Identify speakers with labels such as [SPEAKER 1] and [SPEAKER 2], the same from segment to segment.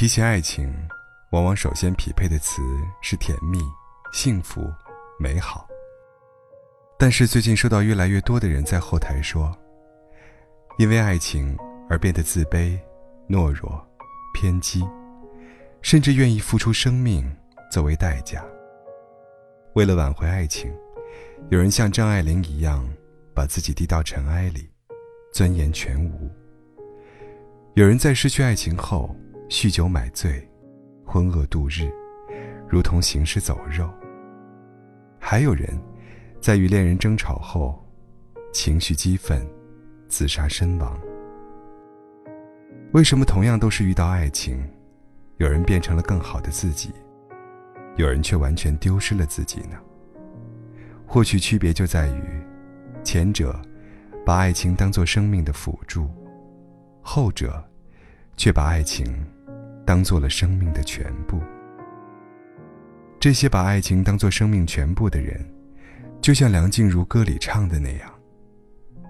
[SPEAKER 1] 提起爱情，往往首先匹配的词是甜蜜、幸福、美好。但是最近收到越来越多的人在后台说，因为爱情而变得自卑、懦弱、偏激，甚至愿意付出生命作为代价。为了挽回爱情，有人像张爱玲一样，把自己低到尘埃里，尊严全无；有人在失去爱情后，酗酒买醉，浑噩度日，如同行尸走肉；还有人，在与恋人争吵后，情绪激愤，自杀身亡。为什么同样都是遇到爱情，有人变成了更好的自己？有人却完全丢失了自己呢。或许区别就在于，前者把爱情当作生命的辅助，后者却把爱情当做了生命的全部。这些把爱情当做生命全部的人，就像梁静茹歌里唱的那样：“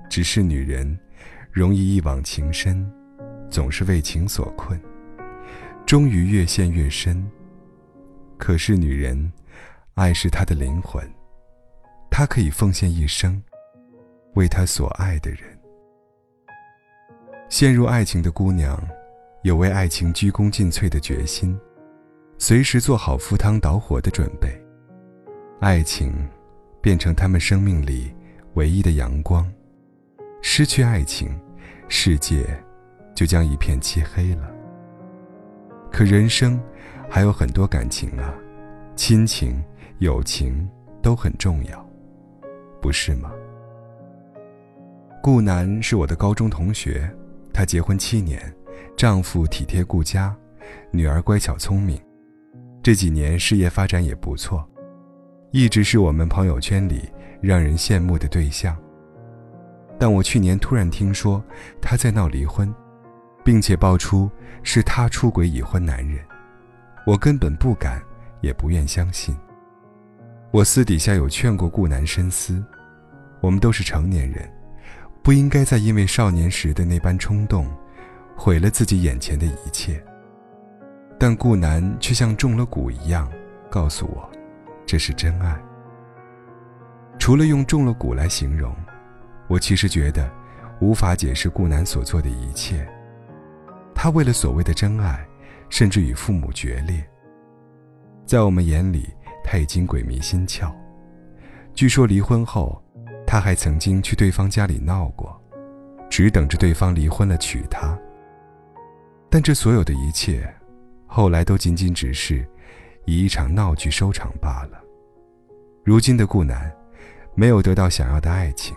[SPEAKER 1] 只是女人容易一往情深，总是为情所困，终于越陷越深。”可是，女人，爱是她的灵魂，她可以奉献一生，为她所爱的人。陷入爱情的姑娘，有为爱情鞠躬尽瘁的决心，随时做好赴汤蹈火的准备。爱情，变成他们生命里唯一的阳光。失去爱情，世界就将一片漆黑了。可人生。还有很多感情啊，亲情、友情都很重要，不是吗？顾南是我的高中同学，他结婚七年，丈夫体贴顾家，女儿乖巧聪明，这几年事业发展也不错，一直是我们朋友圈里让人羡慕的对象。但我去年突然听说她在闹离婚，并且爆出是她出轨已婚男人。我根本不敢，也不愿相信。我私底下有劝过顾南深思，我们都是成年人，不应该再因为少年时的那般冲动，毁了自己眼前的一切。但顾南却像中了蛊一样，告诉我，这是真爱。除了用中了蛊来形容，我其实觉得，无法解释顾南所做的一切。他为了所谓的真爱。甚至与父母决裂。在我们眼里，他已经鬼迷心窍。据说离婚后，他还曾经去对方家里闹过，只等着对方离婚了娶她。但这所有的一切，后来都仅仅只是以一场闹剧收场罢了。如今的顾南，没有得到想要的爱情，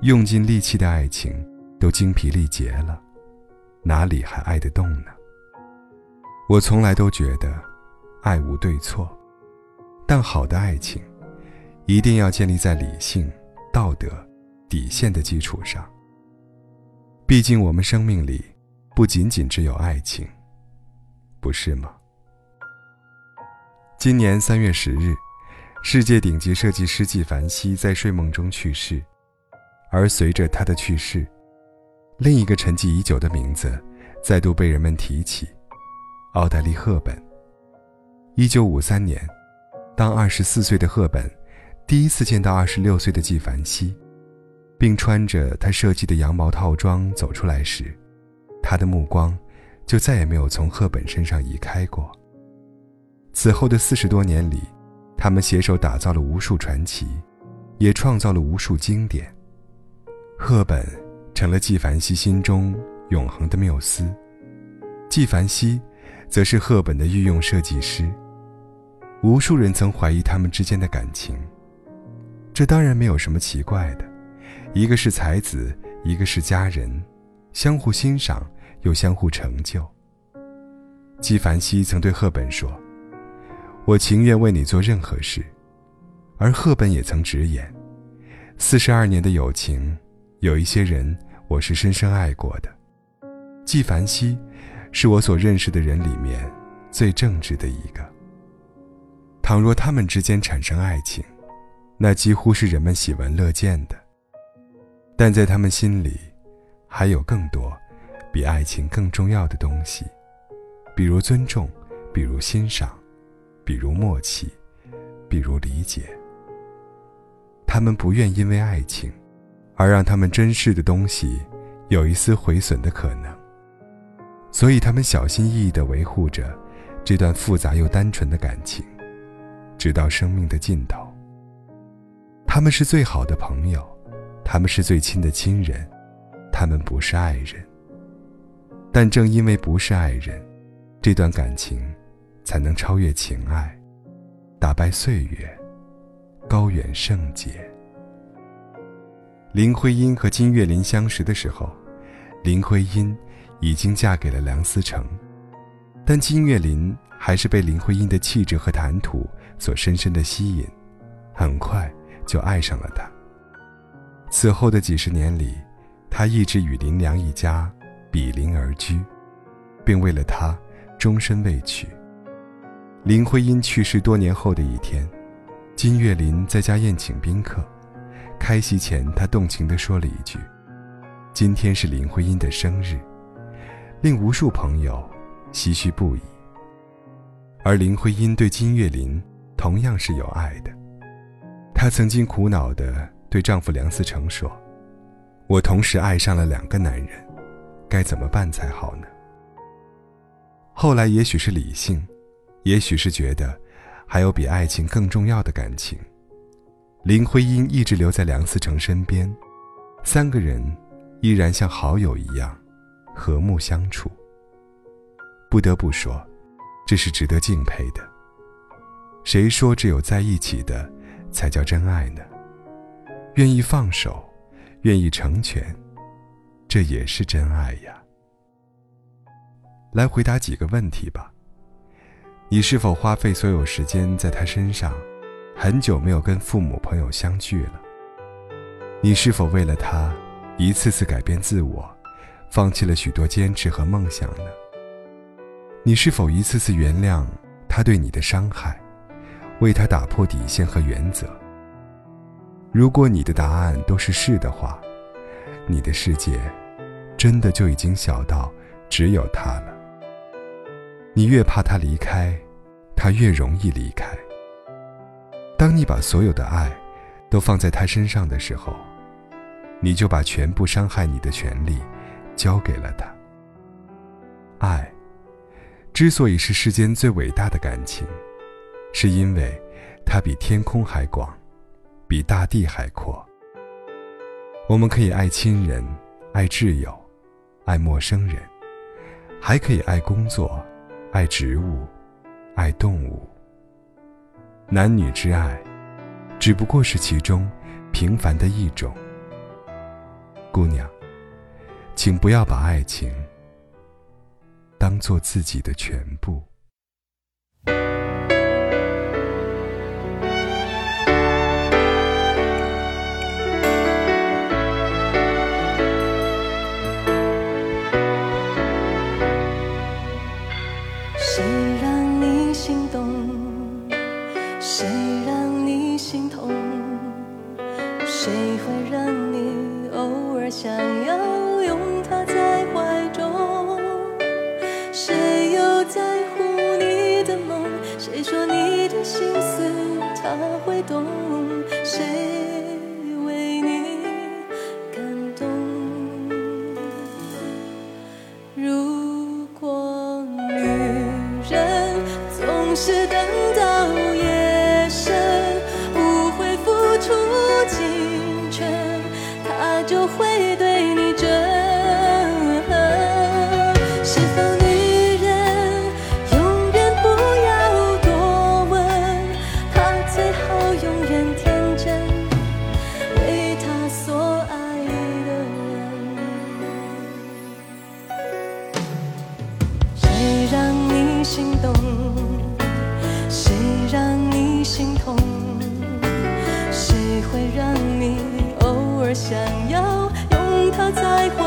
[SPEAKER 1] 用尽力气的爱情都精疲力竭了，哪里还爱得动呢？我从来都觉得，爱无对错，但好的爱情，一定要建立在理性、道德、底线的基础上。毕竟我们生命里，不仅仅只有爱情，不是吗？今年三月十日，世界顶级设计师纪梵希在睡梦中去世，而随着他的去世，另一个沉寂已久的名字，再度被人们提起。奥黛丽·赫本。一九五三年，当二十四岁的赫本第一次见到二十六岁的纪梵希，并穿着他设计的羊毛套装走出来时，他的目光就再也没有从赫本身上移开过。此后的四十多年里，他们携手打造了无数传奇，也创造了无数经典。赫本成了纪梵希心中永恒的缪斯，纪梵希。则是赫本的御用设计师。无数人曾怀疑他们之间的感情，这当然没有什么奇怪的。一个是才子，一个是佳人，相互欣赏又相互成就。纪梵希曾对赫本说：“我情愿为你做任何事。”而赫本也曾直言：“四十二年的友情，有一些人我是深深爱过的。”纪梵希。是我所认识的人里面最正直的一个。倘若他们之间产生爱情，那几乎是人们喜闻乐见的。但在他们心里，还有更多比爱情更重要的东西，比如尊重，比如欣赏，比如默契，比如理解。他们不愿因为爱情，而让他们珍视的东西有一丝毁损的可能。所以，他们小心翼翼地维护着这段复杂又单纯的感情，直到生命的尽头。他们是最好的朋友，他们是最亲的亲人，他们不是爱人。但正因为不是爱人，这段感情才能超越情爱，打败岁月，高远圣洁。林徽因和金岳霖相识的时候，林徽因已经嫁给了梁思成，但金岳霖还是被林徽因的气质和谈吐所深深的吸引，很快就爱上了她。此后的几十年里，他一直与林梁一家。比邻而居，并为了他终身未娶。林徽因去世多年后的一天，金岳霖在家宴请宾客，开席前他动情地说了一句：“今天是林徽因的生日”，令无数朋友唏嘘不已。而林徽因对金岳霖同样是有爱的，她曾经苦恼地对丈夫梁思成说：“我同时爱上了两个男人。”该怎么办才好呢？后来也许是理性，也许是觉得还有比爱情更重要的感情，林徽因一直留在梁思成身边，三个人依然像好友一样和睦相处。不得不说，这是值得敬佩的。谁说只有在一起的才叫真爱呢？愿意放手，愿意成全。这也是真爱呀。来回答几个问题吧。你是否花费所有时间在他身上，很久没有跟父母朋友相聚了？你是否为了他，一次次改变自我，放弃了许多坚持和梦想呢？你是否一次次原谅他对你的伤害，为他打破底线和原则？如果你的答案都是是的话，你的世界，真的就已经小到只有他了。你越怕他离开，他越容易离开。当你把所有的爱，都放在他身上的时候，你就把全部伤害你的权利，交给了他。爱，之所以是世间最伟大的感情，是因为它比天空还广，比大地还阔。我们可以爱亲人，爱挚友，爱陌生人，还可以爱工作，爱植物，爱动物。男女之爱，只不过是其中平凡的一种。姑娘，请不要把爱情当做自己的全部。
[SPEAKER 2] 他会懂，谁为你感动。如果女人总是等到夜深，不会付出青春，他就会懂。让你偶尔想要拥他在怀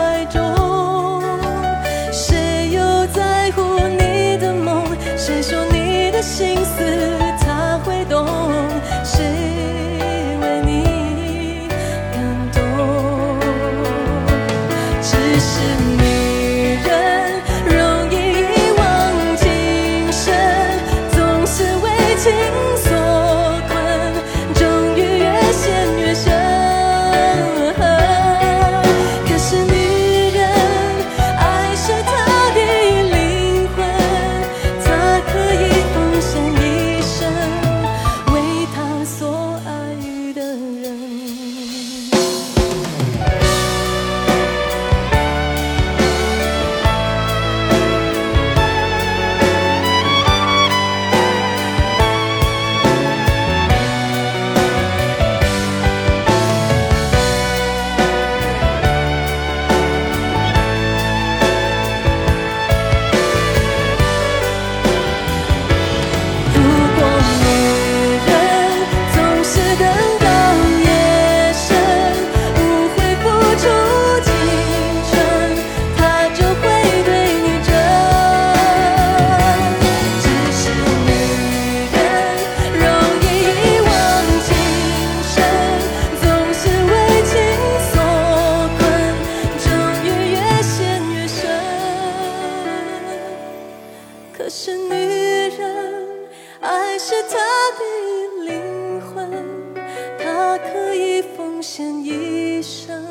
[SPEAKER 2] 奉献一生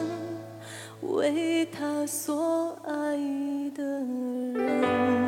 [SPEAKER 2] 为他所爱的人。